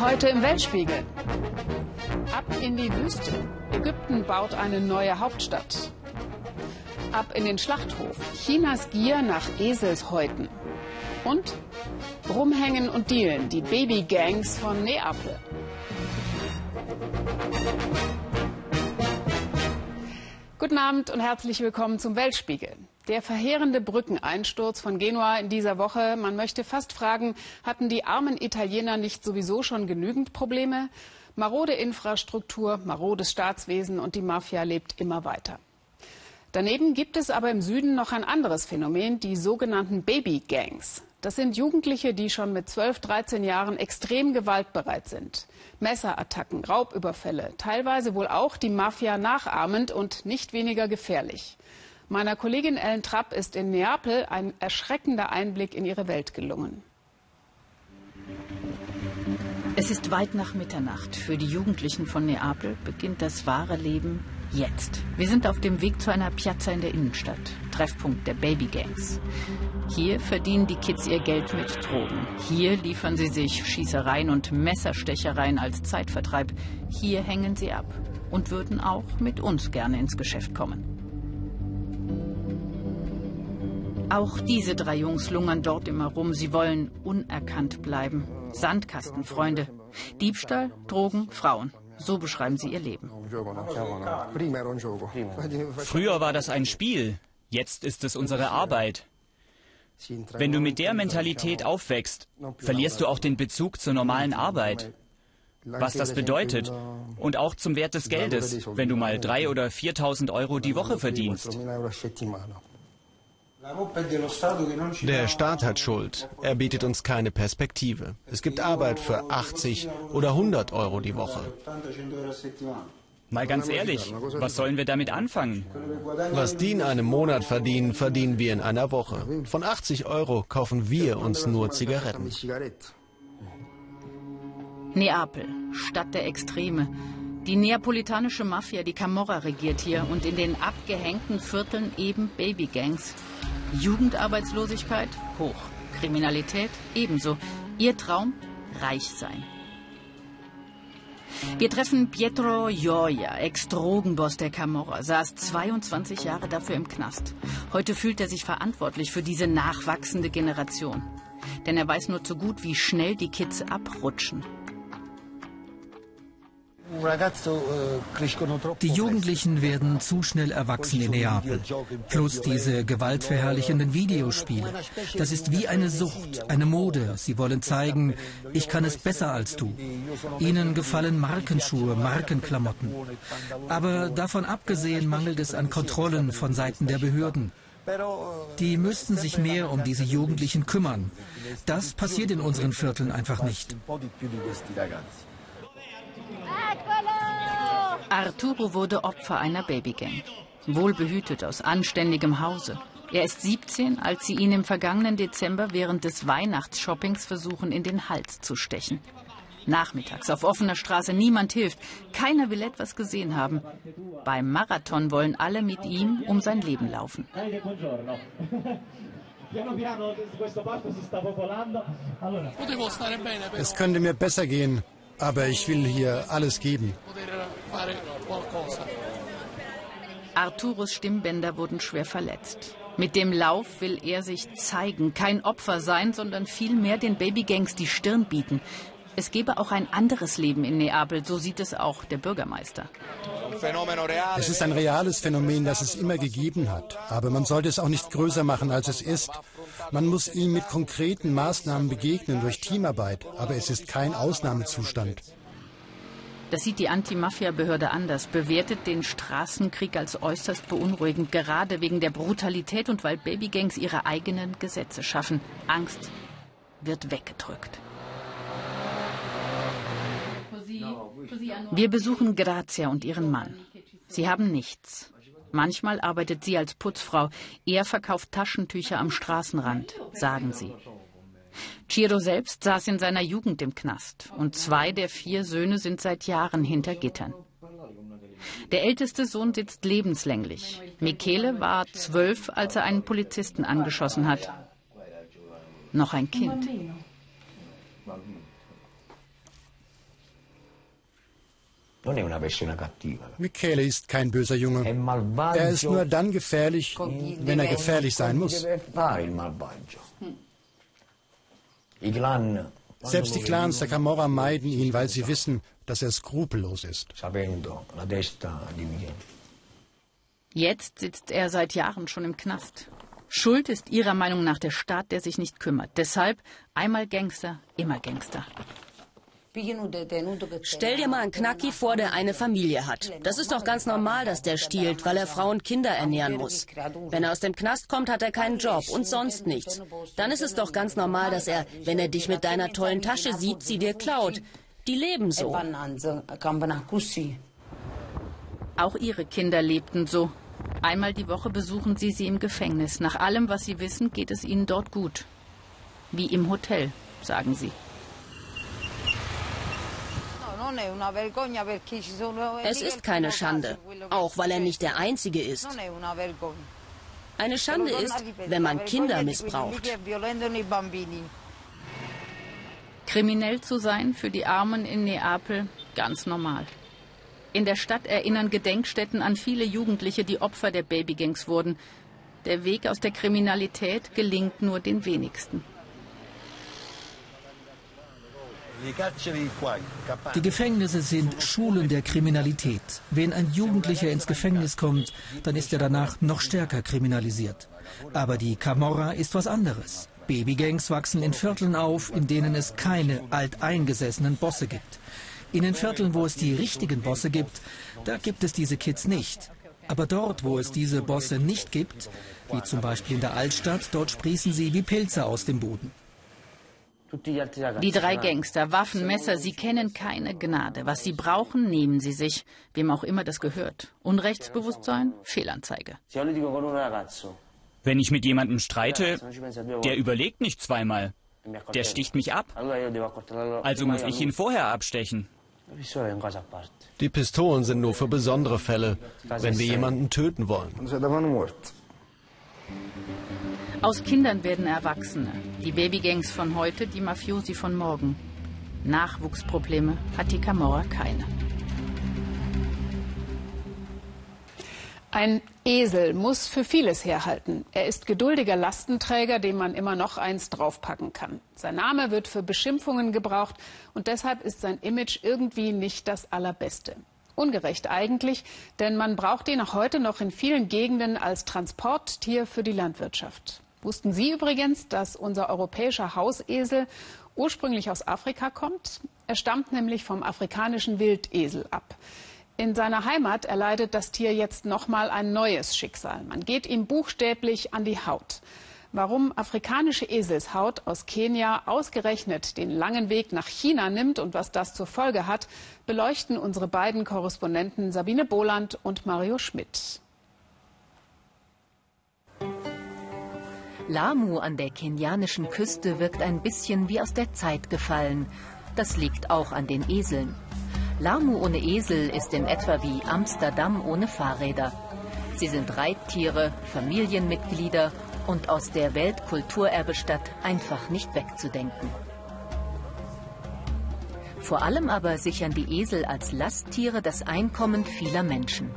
Heute im Weltspiegel. Ab in die Wüste. Ägypten baut eine neue Hauptstadt. Ab in den Schlachthof. Chinas Gier nach Eselshäuten. Und Rumhängen und Dealen, die Babygangs von Neapel. Guten Abend und herzlich willkommen zum Weltspiegel. Der verheerende Brückeneinsturz von Genua in dieser Woche, man möchte fast fragen, hatten die armen Italiener nicht sowieso schon genügend Probleme? Marode Infrastruktur, marodes Staatswesen und die Mafia lebt immer weiter. Daneben gibt es aber im Süden noch ein anderes Phänomen, die sogenannten Babygangs. Das sind Jugendliche, die schon mit 12, 13 Jahren extrem gewaltbereit sind. Messerattacken, Raubüberfälle, teilweise wohl auch die Mafia nachahmend und nicht weniger gefährlich. Meiner Kollegin Ellen Trapp ist in Neapel ein erschreckender Einblick in ihre Welt gelungen. Es ist weit nach Mitternacht. Für die Jugendlichen von Neapel beginnt das wahre Leben jetzt. Wir sind auf dem Weg zu einer Piazza in der Innenstadt, Treffpunkt der Babygangs. Hier verdienen die Kids ihr Geld mit Drogen. Hier liefern sie sich Schießereien und Messerstechereien als Zeitvertreib. Hier hängen sie ab und würden auch mit uns gerne ins Geschäft kommen. Auch diese drei Jungs lungern dort immer rum. Sie wollen unerkannt bleiben. Sandkastenfreunde. Diebstahl, Drogen, Frauen. So beschreiben sie ihr Leben. Früher war das ein Spiel. Jetzt ist es unsere Arbeit. Wenn du mit der Mentalität aufwächst, verlierst du auch den Bezug zur normalen Arbeit. Was das bedeutet und auch zum Wert des Geldes, wenn du mal 3.000 oder 4.000 Euro die Woche verdienst. Der Staat hat Schuld. Er bietet uns keine Perspektive. Es gibt Arbeit für 80 oder 100 Euro die Woche. Mal ganz ehrlich, was sollen wir damit anfangen? Was die in einem Monat verdienen, verdienen wir in einer Woche. Von 80 Euro kaufen wir uns nur Zigaretten. Neapel, Stadt der Extreme. Die neapolitanische Mafia, die Camorra regiert hier und in den abgehängten Vierteln eben Babygangs. Jugendarbeitslosigkeit hoch, Kriminalität ebenso. Ihr Traum reich sein. Wir treffen Pietro Gioia, Ex-Drogenboss der Camorra, saß 22 Jahre dafür im Knast. Heute fühlt er sich verantwortlich für diese nachwachsende Generation. Denn er weiß nur zu gut, wie schnell die Kids abrutschen. Die Jugendlichen werden zu schnell erwachsen in Neapel. Plus diese gewaltverherrlichenden Videospiele. Das ist wie eine Sucht, eine Mode. Sie wollen zeigen, ich kann es besser als du. Ihnen gefallen Markenschuhe, Markenklamotten. Aber davon abgesehen mangelt es an Kontrollen von Seiten der Behörden. Die müssten sich mehr um diese Jugendlichen kümmern. Das passiert in unseren Vierteln einfach nicht. Arturo wurde Opfer einer Babygang. Wohlbehütet aus anständigem Hause. Er ist 17, als sie ihn im vergangenen Dezember während des Weihnachtsshoppings versuchen, in den Hals zu stechen. Nachmittags auf offener Straße, niemand hilft. Keiner will etwas gesehen haben. Beim Marathon wollen alle mit ihm um sein Leben laufen. Es könnte mir besser gehen, aber ich will hier alles geben. Arturos Stimmbänder wurden schwer verletzt. Mit dem Lauf will er sich zeigen, kein Opfer sein, sondern vielmehr den Babygangs die Stirn bieten. Es gebe auch ein anderes Leben in Neapel, so sieht es auch der Bürgermeister. Es ist ein reales Phänomen, das es immer gegeben hat. Aber man sollte es auch nicht größer machen, als es ist. Man muss ihm mit konkreten Maßnahmen begegnen durch Teamarbeit. Aber es ist kein Ausnahmezustand. Das sieht die Anti-Mafia-Behörde anders, bewertet den Straßenkrieg als äußerst beunruhigend, gerade wegen der Brutalität und weil Babygangs ihre eigenen Gesetze schaffen. Angst wird weggedrückt. Wir besuchen Grazia und ihren Mann. Sie haben nichts. Manchmal arbeitet sie als Putzfrau. Er verkauft Taschentücher am Straßenrand, sagen sie. Ciro selbst saß in seiner Jugend im Knast und zwei der vier Söhne sind seit Jahren hinter Gittern. Der älteste Sohn sitzt lebenslänglich. Michele war zwölf, als er einen Polizisten angeschossen hat. Noch ein Kind. Michele ist kein böser Junge. Er ist nur dann gefährlich, wenn er gefährlich sein muss. Selbst die Clans der Camorra meiden ihn, weil sie wissen, dass er skrupellos ist. Jetzt sitzt er seit Jahren schon im Knast. Schuld ist ihrer Meinung nach der Staat, der sich nicht kümmert. Deshalb einmal Gangster, immer Gangster. Stell dir mal einen Knacki vor, der eine Familie hat. Das ist doch ganz normal, dass der stiehlt, weil er Frauen und Kinder ernähren muss. Wenn er aus dem Knast kommt, hat er keinen Job und sonst nichts. Dann ist es doch ganz normal, dass er, wenn er dich mit deiner tollen Tasche sieht, sie dir klaut. Die leben so. Auch ihre Kinder lebten so. Einmal die Woche besuchen sie sie im Gefängnis. Nach allem, was sie wissen, geht es ihnen dort gut. Wie im Hotel, sagen sie. Es ist keine Schande, auch weil er nicht der Einzige ist. Eine Schande ist, wenn man Kinder missbraucht. Kriminell zu sein für die Armen in Neapel ganz normal. In der Stadt erinnern Gedenkstätten an viele Jugendliche, die Opfer der Babygangs wurden. Der Weg aus der Kriminalität gelingt nur den wenigsten. Die Gefängnisse sind Schulen der Kriminalität. Wenn ein Jugendlicher ins Gefängnis kommt, dann ist er danach noch stärker kriminalisiert. Aber die Camorra ist was anderes. Babygangs wachsen in Vierteln auf, in denen es keine alteingesessenen Bosse gibt. In den Vierteln, wo es die richtigen Bosse gibt, da gibt es diese Kids nicht. Aber dort, wo es diese Bosse nicht gibt, wie zum Beispiel in der Altstadt, dort sprießen sie wie Pilze aus dem Boden. Die drei Gangster, Waffen, Messer, sie kennen keine Gnade. Was sie brauchen, nehmen sie sich, wem auch immer das gehört. Unrechtsbewusstsein, Fehlanzeige. Wenn ich mit jemandem streite, der überlegt nicht zweimal. Der sticht mich ab. Also muss ich ihn vorher abstechen. Die Pistolen sind nur für besondere Fälle, wenn wir jemanden töten wollen. Aus Kindern werden Erwachsene. Die Babygangs von heute, die Mafiosi von morgen. Nachwuchsprobleme hat die Camorra keine. Ein Esel muss für vieles herhalten. Er ist geduldiger Lastenträger, dem man immer noch eins draufpacken kann. Sein Name wird für Beschimpfungen gebraucht und deshalb ist sein Image irgendwie nicht das allerbeste. Ungerecht eigentlich, denn man braucht ihn auch heute noch in vielen Gegenden als Transporttier für die Landwirtschaft. Wussten Sie übrigens, dass unser europäischer Hausesel ursprünglich aus Afrika kommt? Er stammt nämlich vom afrikanischen Wildesel ab. In seiner Heimat erleidet das Tier jetzt nochmal ein neues Schicksal. Man geht ihm buchstäblich an die Haut. Warum afrikanische Eselshaut aus Kenia ausgerechnet den langen Weg nach China nimmt und was das zur Folge hat, beleuchten unsere beiden Korrespondenten Sabine Boland und Mario Schmidt. Lamu an der kenianischen Küste wirkt ein bisschen wie aus der Zeit gefallen. Das liegt auch an den Eseln. Lamu ohne Esel ist in etwa wie Amsterdam ohne Fahrräder. Sie sind Reittiere, Familienmitglieder und aus der Weltkulturerbestadt einfach nicht wegzudenken. Vor allem aber sichern die Esel als Lasttiere das Einkommen vieler Menschen.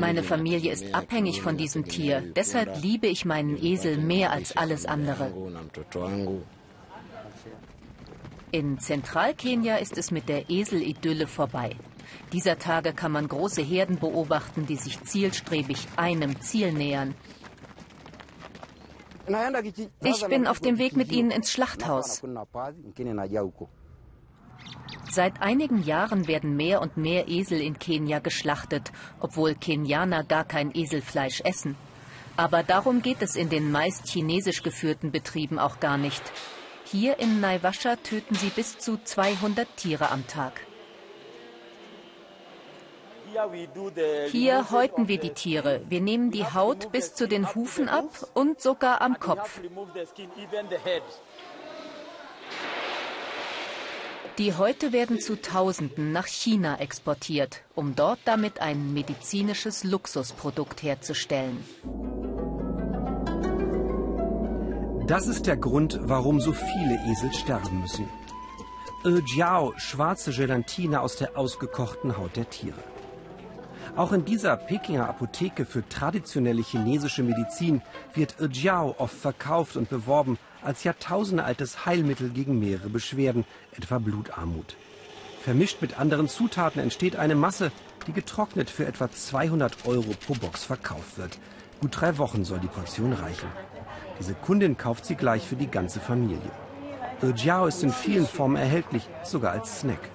Meine Familie ist abhängig von diesem Tier. Deshalb liebe ich meinen Esel mehr als alles andere. In Zentralkenia ist es mit der Eselidylle vorbei. Dieser Tage kann man große Herden beobachten, die sich zielstrebig einem Ziel nähern. Ich bin auf dem Weg mit ihnen ins Schlachthaus. Seit einigen Jahren werden mehr und mehr Esel in Kenia geschlachtet, obwohl Kenianer gar kein Eselfleisch essen. Aber darum geht es in den meist chinesisch geführten Betrieben auch gar nicht. Hier in Naivasha töten sie bis zu 200 Tiere am Tag. Hier häuten wir die Tiere. Wir nehmen die Haut bis zu den Hufen ab und sogar am Kopf. Die Häute werden zu Tausenden nach China exportiert, um dort damit ein medizinisches Luxusprodukt herzustellen. Das ist der Grund, warum so viele Esel sterben müssen. Jiao, schwarze Gelatine aus der ausgekochten Haut der Tiere. Auch in dieser Pekinger Apotheke für traditionelle chinesische Medizin wird Jiao oft verkauft und beworben als jahrtausendealtes Heilmittel gegen mehrere Beschwerden, etwa Blutarmut. Vermischt mit anderen Zutaten entsteht eine Masse, die getrocknet für etwa 200 Euro pro Box verkauft wird. Gut drei Wochen soll die Portion reichen. Diese Kundin kauft sie gleich für die ganze Familie. Jiao ist in vielen Formen erhältlich, sogar als Snack.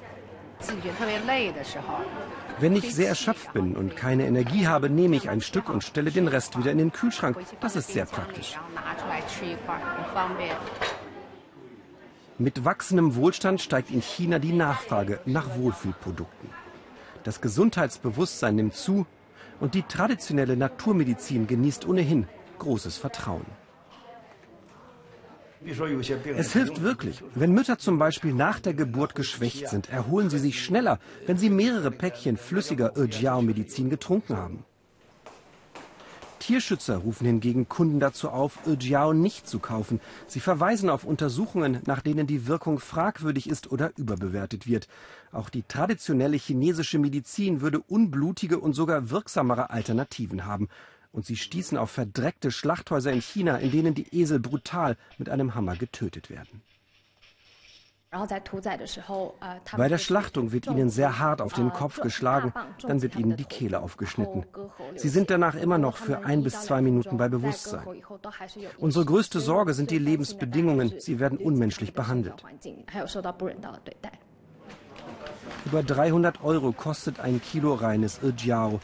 Wenn ich sehr erschöpft bin und keine Energie habe, nehme ich ein Stück und stelle den Rest wieder in den Kühlschrank. Das ist sehr praktisch. Mit wachsendem Wohlstand steigt in China die Nachfrage nach Wohlfühlprodukten. Das Gesundheitsbewusstsein nimmt zu und die traditionelle Naturmedizin genießt ohnehin großes Vertrauen. Es hilft wirklich. Wenn Mütter zum Beispiel nach der Geburt geschwächt sind, erholen sie sich schneller, wenn sie mehrere Päckchen flüssiger Jiao-Medizin getrunken haben. Tierschützer rufen hingegen Kunden dazu auf, Jiao nicht zu kaufen. Sie verweisen auf Untersuchungen, nach denen die Wirkung fragwürdig ist oder überbewertet wird. Auch die traditionelle chinesische Medizin würde unblutige und sogar wirksamere Alternativen haben und sie stießen auf verdreckte Schlachthäuser in China, in denen die Esel brutal mit einem Hammer getötet werden. Bei der Schlachtung wird ihnen sehr hart auf den Kopf geschlagen, dann wird ihnen die Kehle aufgeschnitten. Sie sind danach immer noch für ein bis zwei Minuten bei Bewusstsein. Unsere größte Sorge sind die Lebensbedingungen. Sie werden unmenschlich behandelt. Über 300 Euro kostet ein Kilo reines Irjiao.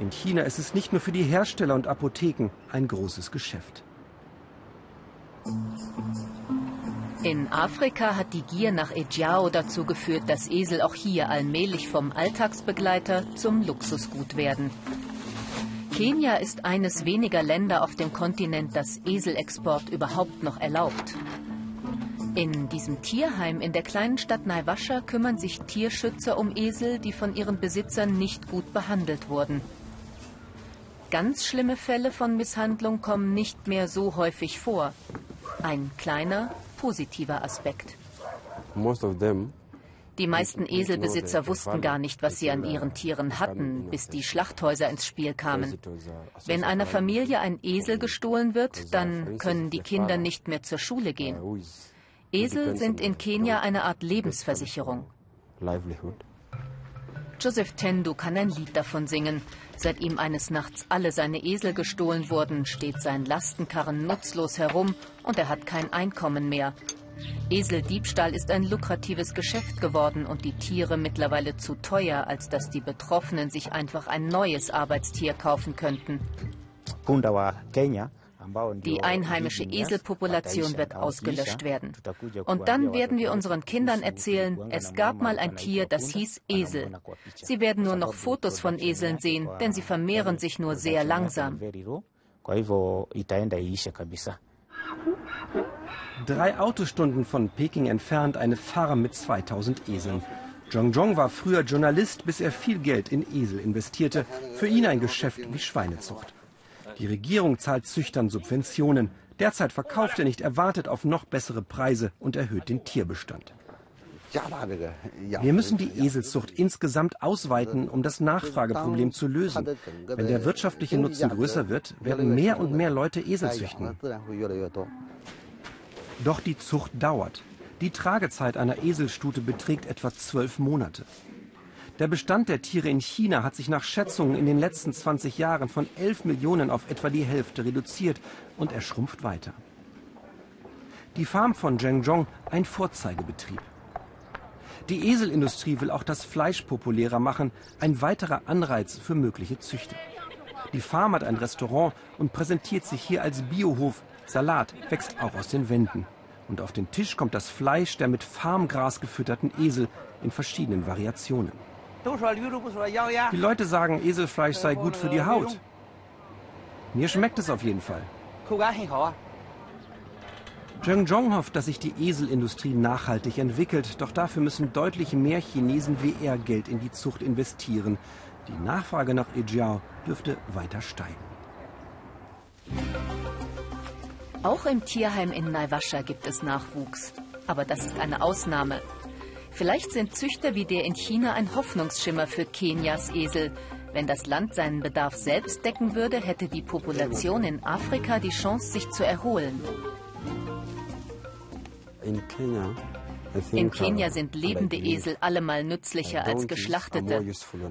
In China ist es nicht nur für die Hersteller und Apotheken ein großes Geschäft. In Afrika hat die Gier nach Ejiao dazu geführt, dass Esel auch hier allmählich vom Alltagsbegleiter zum Luxusgut werden. Kenia ist eines weniger Länder auf dem Kontinent, das Eselexport überhaupt noch erlaubt. In diesem Tierheim in der kleinen Stadt Naivasha kümmern sich Tierschützer um Esel, die von ihren Besitzern nicht gut behandelt wurden. Ganz schlimme Fälle von Misshandlung kommen nicht mehr so häufig vor. Ein kleiner, positiver Aspekt. Die meisten Eselbesitzer wussten gar nicht, was sie an ihren Tieren hatten, bis die Schlachthäuser ins Spiel kamen. Wenn einer Familie ein Esel gestohlen wird, dann können die Kinder nicht mehr zur Schule gehen. Esel sind in Kenia eine Art Lebensversicherung. Joseph Tendu kann ein Lied davon singen. Seit ihm eines Nachts alle seine Esel gestohlen wurden, steht sein Lastenkarren nutzlos herum und er hat kein Einkommen mehr. Eseldiebstahl ist ein lukratives Geschäft geworden und die Tiere mittlerweile zu teuer, als dass die Betroffenen sich einfach ein neues Arbeitstier kaufen könnten. Die einheimische Eselpopulation wird ausgelöscht werden. Und dann werden wir unseren Kindern erzählen, es gab mal ein Tier, das hieß Esel. Sie werden nur noch Fotos von Eseln sehen, denn sie vermehren sich nur sehr langsam. Drei Autostunden von Peking entfernt eine Farm mit 2000 Eseln. Zhong Zhong war früher Journalist, bis er viel Geld in Esel investierte. Für ihn ein Geschäft wie Schweinezucht. Die Regierung zahlt Züchtern Subventionen. Derzeit verkauft er nicht, er wartet auf noch bessere Preise und erhöht den Tierbestand. Wir müssen die Eselzucht insgesamt ausweiten, um das Nachfrageproblem zu lösen. Wenn der wirtschaftliche Nutzen größer wird, werden mehr und mehr Leute Esel züchten. Doch die Zucht dauert. Die Tragezeit einer Eselstute beträgt etwa zwölf Monate. Der Bestand der Tiere in China hat sich nach Schätzungen in den letzten 20 Jahren von 11 Millionen auf etwa die Hälfte reduziert und er schrumpft weiter. Die Farm von Zhengzhong ein Vorzeigebetrieb. Die Eselindustrie will auch das Fleisch populärer machen, ein weiterer Anreiz für mögliche Züchter. Die Farm hat ein Restaurant und präsentiert sich hier als Biohof. Salat wächst auch aus den Wänden. Und auf den Tisch kommt das Fleisch der mit Farmgras gefütterten Esel in verschiedenen Variationen. Die Leute sagen, Eselfleisch sei gut für die Haut. Mir schmeckt es auf jeden Fall. Zheng Zhong hofft, dass sich die Eselindustrie nachhaltig entwickelt, doch dafür müssen deutlich mehr Chinesen wie er Geld in die Zucht investieren. Die Nachfrage nach Ejiao dürfte weiter steigen. Auch im Tierheim in Naivasha gibt es Nachwuchs. Aber das ist eine Ausnahme. Vielleicht sind Züchter wie der in China ein Hoffnungsschimmer für Kenias Esel. Wenn das Land seinen Bedarf selbst decken würde, hätte die Population in Afrika die Chance, sich zu erholen. In Kenia in Kenia sind lebende Esel allemal nützlicher als geschlachtete.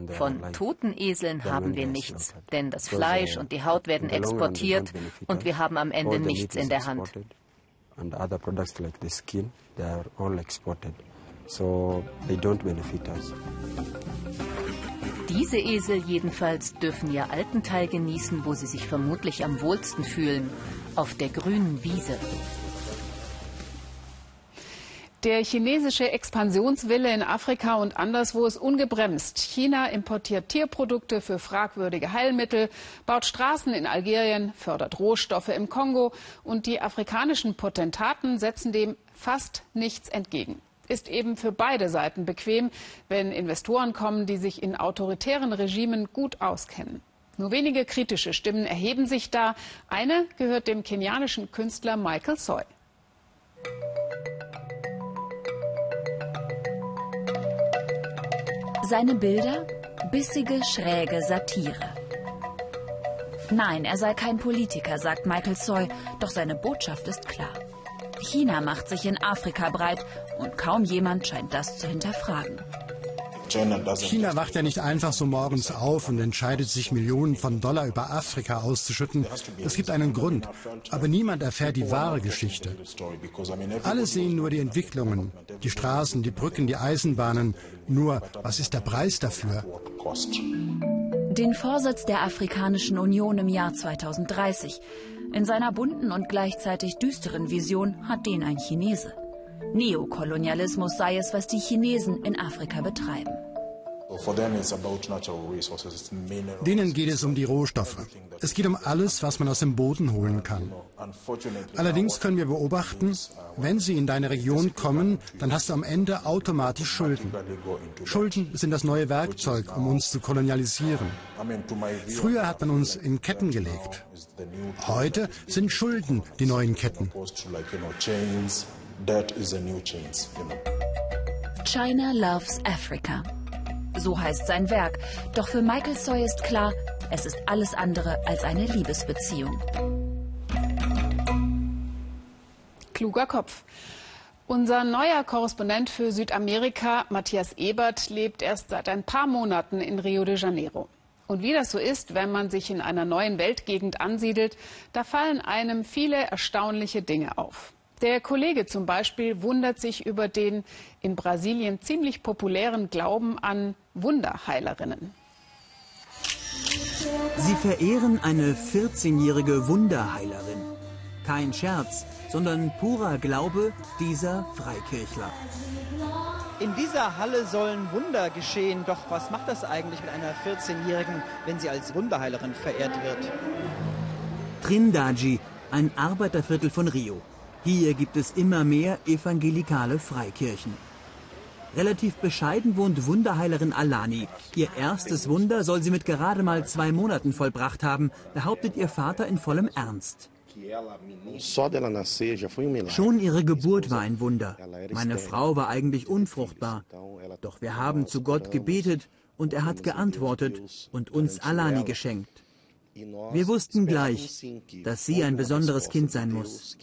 Von toten Eseln haben wir nichts, denn das Fleisch und die Haut werden exportiert und wir haben am Ende nichts in der Hand. Diese Esel jedenfalls dürfen ihr alten Teil genießen, wo sie sich vermutlich am wohlsten fühlen, auf der grünen Wiese. Der chinesische Expansionswille in Afrika und anderswo ist ungebremst. China importiert Tierprodukte für fragwürdige Heilmittel, baut Straßen in Algerien, fördert Rohstoffe im Kongo und die afrikanischen Potentaten setzen dem fast nichts entgegen. Ist eben für beide Seiten bequem, wenn Investoren kommen, die sich in autoritären Regimen gut auskennen. Nur wenige kritische Stimmen erheben sich da. Eine gehört dem kenianischen Künstler Michael Soy. Seine Bilder? Bissige, schräge Satire. Nein, er sei kein Politiker, sagt Michael Soy, doch seine Botschaft ist klar. China macht sich in Afrika breit und kaum jemand scheint das zu hinterfragen. China wacht ja nicht einfach so morgens auf und entscheidet sich, Millionen von Dollar über Afrika auszuschütten. Es gibt einen Grund. Aber niemand erfährt die wahre Geschichte. Alle sehen nur die Entwicklungen, die Straßen, die Brücken, die Eisenbahnen. Nur, was ist der Preis dafür? Den Vorsitz der Afrikanischen Union im Jahr 2030. In seiner bunten und gleichzeitig düsteren Vision hat den ein Chinese. Neokolonialismus sei es, was die Chinesen in Afrika betreiben. Denen geht es um die Rohstoffe. Es geht um alles, was man aus dem Boden holen kann. Allerdings können wir beobachten, wenn sie in deine Region kommen, dann hast du am Ende automatisch Schulden. Schulden sind das neue Werkzeug, um uns zu kolonialisieren. Früher hat man uns in Ketten gelegt. Heute sind Schulden die neuen Ketten. China loves Africa. So heißt sein Werk. Doch für Michael Soy ist klar, es ist alles andere als eine Liebesbeziehung. Kluger Kopf. Unser neuer Korrespondent für Südamerika, Matthias Ebert, lebt erst seit ein paar Monaten in Rio de Janeiro. Und wie das so ist, wenn man sich in einer neuen Weltgegend ansiedelt, da fallen einem viele erstaunliche Dinge auf. Der Kollege zum Beispiel wundert sich über den in Brasilien ziemlich populären Glauben an Wunderheilerinnen. Sie verehren eine 14-jährige Wunderheilerin. Kein Scherz, sondern purer Glaube dieser Freikirchler. In dieser Halle sollen Wunder geschehen, doch was macht das eigentlich mit einer 14-Jährigen, wenn sie als Wunderheilerin verehrt wird? Trindade, ein Arbeiterviertel von Rio. Hier gibt es immer mehr evangelikale Freikirchen. Relativ bescheiden wohnt Wunderheilerin Alani. Ihr erstes Wunder soll sie mit gerade mal zwei Monaten vollbracht haben, behauptet ihr Vater in vollem Ernst. Schon ihre Geburt war ein Wunder. Meine Frau war eigentlich unfruchtbar. Doch wir haben zu Gott gebetet und er hat geantwortet und uns Alani geschenkt. Wir wussten gleich, dass sie ein besonderes Kind sein muss.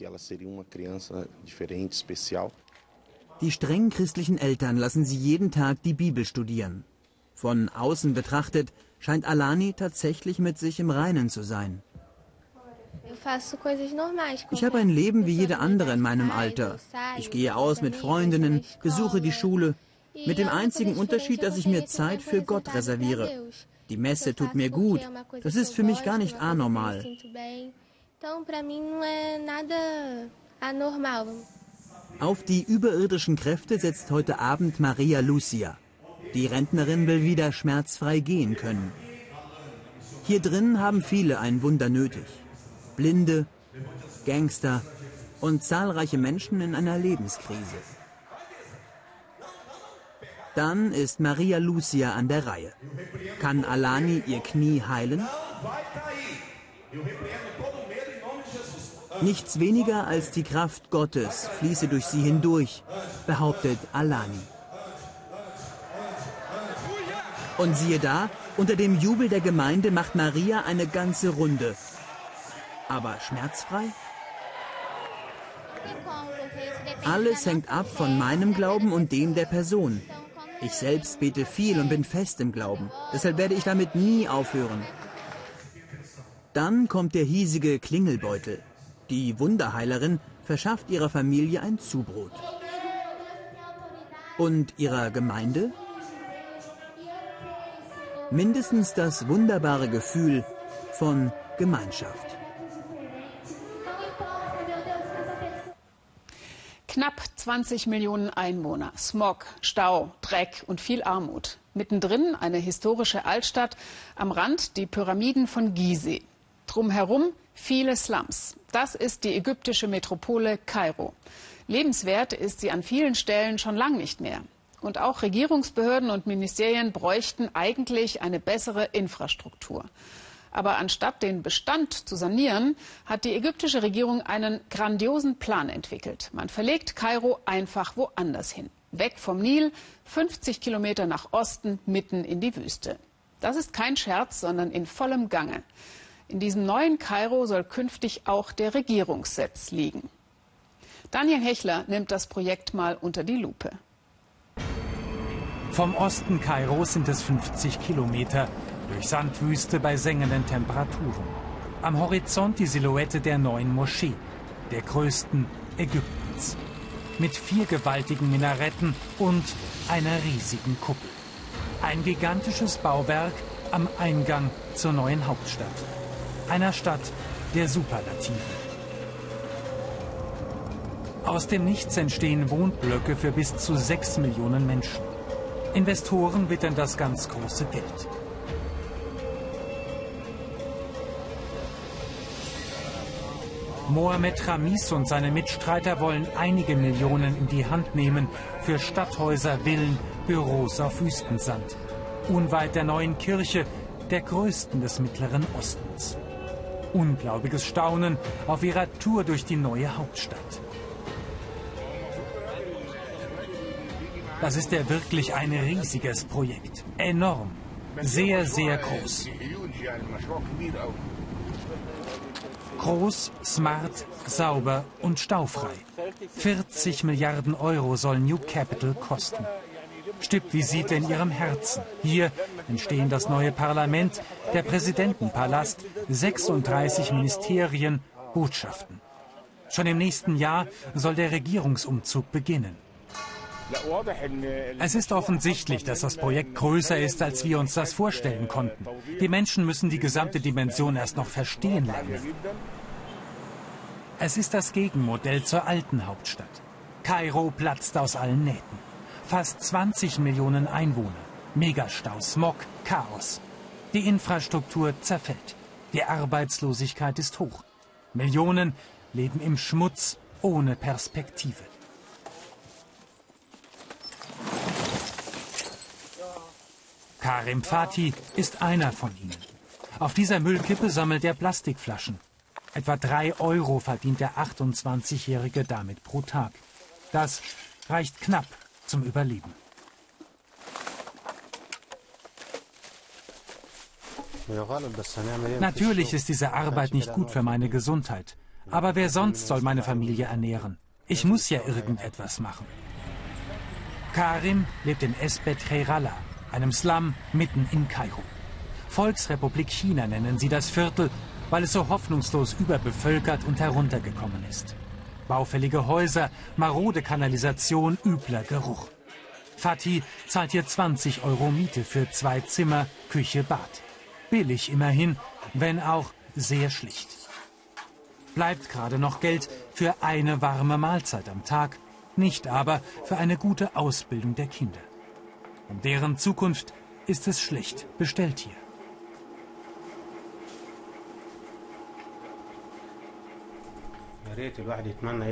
Die streng christlichen Eltern lassen sie jeden Tag die Bibel studieren. Von außen betrachtet scheint Alani tatsächlich mit sich im Reinen zu sein. Ich habe ein Leben wie jede andere in meinem Alter. Ich gehe aus mit Freundinnen, besuche die Schule, mit dem einzigen Unterschied, dass ich mir Zeit für Gott reserviere. Die Messe tut mir gut. Das ist für mich gar nicht anormal. Auf die überirdischen Kräfte setzt heute Abend Maria Lucia. Die Rentnerin will wieder schmerzfrei gehen können. Hier drin haben viele ein Wunder nötig. Blinde, Gangster und zahlreiche Menschen in einer Lebenskrise. Dann ist Maria Lucia an der Reihe. Kann Alani ihr Knie heilen? Nichts weniger als die Kraft Gottes fließe durch sie hindurch, behauptet Alani. Und siehe da, unter dem Jubel der Gemeinde macht Maria eine ganze Runde. Aber schmerzfrei? Alles hängt ab von meinem Glauben und dem der Person. Ich selbst bete viel und bin fest im Glauben. Deshalb werde ich damit nie aufhören. Dann kommt der hiesige Klingelbeutel. Die Wunderheilerin verschafft ihrer Familie ein Zubrot. Und ihrer Gemeinde? Mindestens das wunderbare Gefühl von Gemeinschaft. Knapp 20 Millionen Einwohner, Smog, Stau, Dreck und viel Armut. Mittendrin eine historische Altstadt, am Rand die Pyramiden von Gizeh. Drumherum viele Slums. Das ist die ägyptische Metropole Kairo. Lebenswert ist sie an vielen Stellen schon lang nicht mehr. Und auch Regierungsbehörden und Ministerien bräuchten eigentlich eine bessere Infrastruktur. Aber anstatt den Bestand zu sanieren, hat die ägyptische Regierung einen grandiosen Plan entwickelt. Man verlegt Kairo einfach woanders hin. Weg vom Nil, 50 Kilometer nach Osten, mitten in die Wüste. Das ist kein Scherz, sondern in vollem Gange. In diesem neuen Kairo soll künftig auch der Regierungssitz liegen. Daniel Hechler nimmt das Projekt mal unter die Lupe. Vom Osten Kairos sind es 50 Kilometer durch Sandwüste bei sengenden Temperaturen. Am Horizont die Silhouette der neuen Moschee, der größten Ägyptens. Mit vier gewaltigen Minaretten und einer riesigen Kuppel. Ein gigantisches Bauwerk am Eingang zur neuen Hauptstadt einer Stadt der Superlativen. Aus dem Nichts entstehen Wohnblöcke für bis zu sechs Millionen Menschen. Investoren wittern das ganz große Geld. Mohamed Ramis und seine Mitstreiter wollen einige Millionen in die Hand nehmen für Stadthäuser, Villen, Büros auf Wüstensand. Unweit der neuen Kirche, der größten des Mittleren Ostens ungläubiges Staunen auf ihrer Tour durch die neue Hauptstadt. Das ist ja wirklich ein riesiges Projekt. Enorm. Sehr, sehr groß. Groß, smart, sauber und staufrei. 40 Milliarden Euro soll New Capital kosten. Stippvisite in ihrem Herzen. Hier entstehen das neue Parlament, der Präsidentenpalast, 36 Ministerien, Botschaften. Schon im nächsten Jahr soll der Regierungsumzug beginnen. Es ist offensichtlich, dass das Projekt größer ist, als wir uns das vorstellen konnten. Die Menschen müssen die gesamte Dimension erst noch verstehen lernen. Es ist das Gegenmodell zur alten Hauptstadt. Kairo platzt aus allen Nähten. Fast 20 Millionen Einwohner. Megastau, Smog, Chaos. Die Infrastruktur zerfällt. Die Arbeitslosigkeit ist hoch. Millionen leben im Schmutz ohne Perspektive. Karim Fati ist einer von ihnen. Auf dieser Müllkippe sammelt er Plastikflaschen. Etwa drei Euro verdient der 28-Jährige damit pro Tag. Das reicht knapp zum Überleben. Natürlich ist diese Arbeit nicht gut für meine Gesundheit. Aber wer sonst soll meine Familie ernähren? Ich muss ja irgendetwas machen. Karim lebt in Esbet Khairallah, einem Slum mitten in Kairo. Volksrepublik China nennen sie das Viertel, weil es so hoffnungslos überbevölkert und heruntergekommen ist. Baufällige Häuser, marode Kanalisation, übler Geruch. Fatih zahlt hier 20 Euro Miete für zwei Zimmer, Küche, Bad. Billig immerhin, wenn auch sehr schlicht. Bleibt gerade noch Geld für eine warme Mahlzeit am Tag, nicht aber für eine gute Ausbildung der Kinder. Um deren Zukunft ist es schlecht bestellt hier.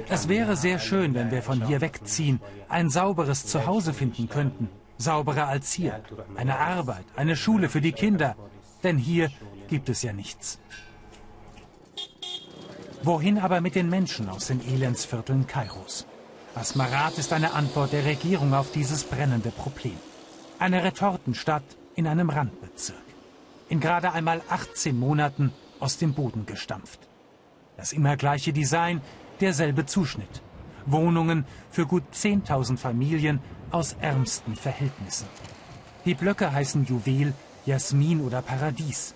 Es wäre sehr schön, wenn wir von hier wegziehen, ein sauberes Zuhause finden könnten. Sauberer als hier. Eine Arbeit, eine Schule für die Kinder. Denn hier gibt es ja nichts. Wohin aber mit den Menschen aus den Elendsvierteln Kairos? Asmarat ist eine Antwort der Regierung auf dieses brennende Problem. Eine Retortenstadt in einem Randbezirk. In gerade einmal 18 Monaten aus dem Boden gestampft. Das immer gleiche Design, derselbe Zuschnitt. Wohnungen für gut 10.000 Familien aus ärmsten Verhältnissen. Die Blöcke heißen Juwel, Jasmin oder Paradies.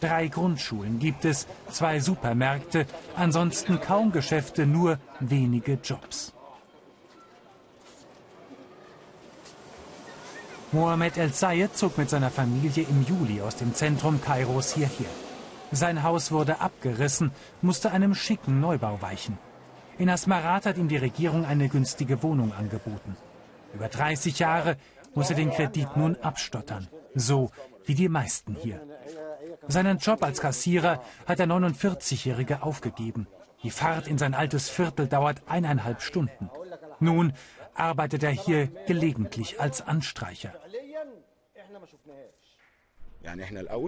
Drei Grundschulen gibt es, zwei Supermärkte, ansonsten kaum Geschäfte, nur wenige Jobs. Mohamed El Sayed zog mit seiner Familie im Juli aus dem Zentrum Kairos hierher. Sein Haus wurde abgerissen, musste einem schicken Neubau weichen. In Asmarat hat ihm die Regierung eine günstige Wohnung angeboten. Über 30 Jahre muss er den Kredit nun abstottern, so wie die meisten hier. Seinen Job als Kassierer hat der 49-Jährige aufgegeben. Die Fahrt in sein altes Viertel dauert eineinhalb Stunden. Nun arbeitet er hier gelegentlich als Anstreicher.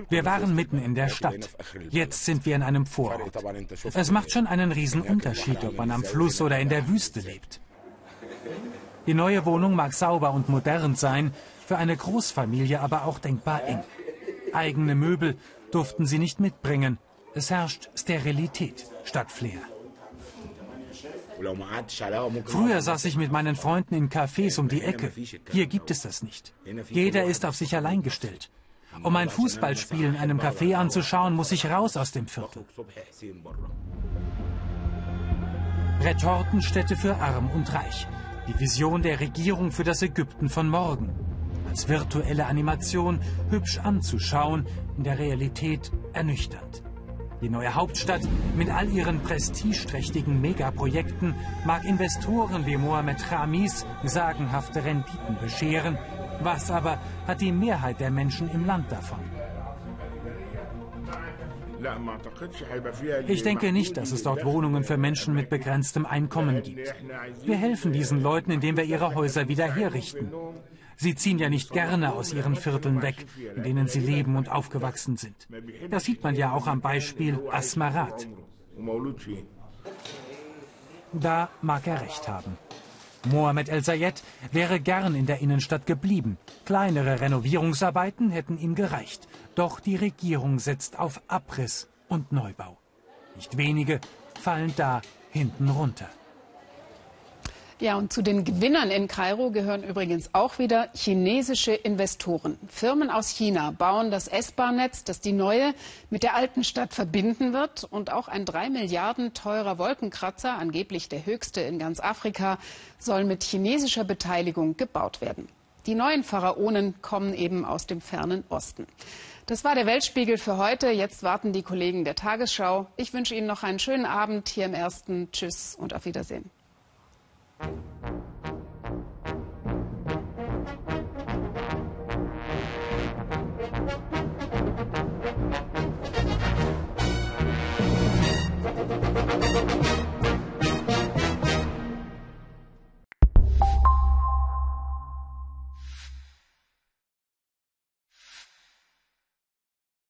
Wir waren mitten in der Stadt. Jetzt sind wir in einem Vorort. Es macht schon einen Unterschied, ob man am Fluss oder in der Wüste lebt. Die neue Wohnung mag sauber und modern sein, für eine Großfamilie aber auch denkbar eng. Eigene Möbel durften sie nicht mitbringen. Es herrscht Sterilität statt Flair. Früher saß ich mit meinen Freunden in Cafés um die Ecke. Hier gibt es das nicht. Jeder ist auf sich allein gestellt. Um ein Fußballspiel in einem Café anzuschauen, muss ich raus aus dem Viertel. Retortenstätte für Arm und Reich. Die Vision der Regierung für das Ägypten von morgen. Als virtuelle Animation hübsch anzuschauen, in der Realität ernüchternd. Die neue Hauptstadt mit all ihren prestigeträchtigen Megaprojekten mag Investoren wie Mohamed Khamis sagenhafte Renditen bescheren. Was aber hat die Mehrheit der Menschen im Land davon? Ich denke nicht, dass es dort Wohnungen für Menschen mit begrenztem Einkommen gibt. Wir helfen diesen Leuten, indem wir ihre Häuser wieder herrichten. Sie ziehen ja nicht gerne aus ihren Vierteln weg, in denen sie leben und aufgewachsen sind. Das sieht man ja auch am Beispiel Asmarat. Da mag er recht haben. Mohamed El Sayed wäre gern in der Innenstadt geblieben. Kleinere Renovierungsarbeiten hätten ihm gereicht. Doch die Regierung setzt auf Abriss und Neubau. Nicht wenige fallen da hinten runter. Ja, und zu den Gewinnern in Kairo gehören übrigens auch wieder chinesische Investoren. Firmen aus China bauen das S-Bahn-Netz, das die neue mit der alten Stadt verbinden wird. Und auch ein drei Milliarden teurer Wolkenkratzer, angeblich der höchste in ganz Afrika, soll mit chinesischer Beteiligung gebaut werden. Die neuen Pharaonen kommen eben aus dem fernen Osten. Das war der Weltspiegel für heute. Jetzt warten die Kollegen der Tagesschau. Ich wünsche Ihnen noch einen schönen Abend hier im Ersten. Tschüss und auf Wiedersehen. Thank you.